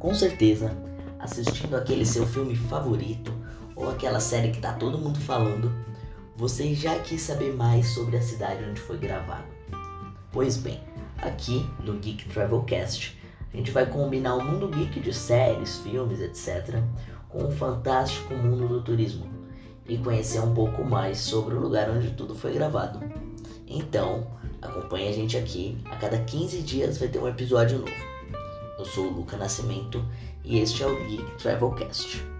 Com certeza, assistindo aquele seu filme favorito ou aquela série que tá todo mundo falando, você já quis saber mais sobre a cidade onde foi gravado. Pois bem, aqui no Geek Travelcast, a gente vai combinar o mundo geek de séries, filmes, etc., com o fantástico mundo do turismo e conhecer um pouco mais sobre o lugar onde tudo foi gravado. Então, acompanhe a gente aqui, a cada 15 dias vai ter um episódio novo. Eu sou o Luca Nascimento e este é o Geek Travelcast.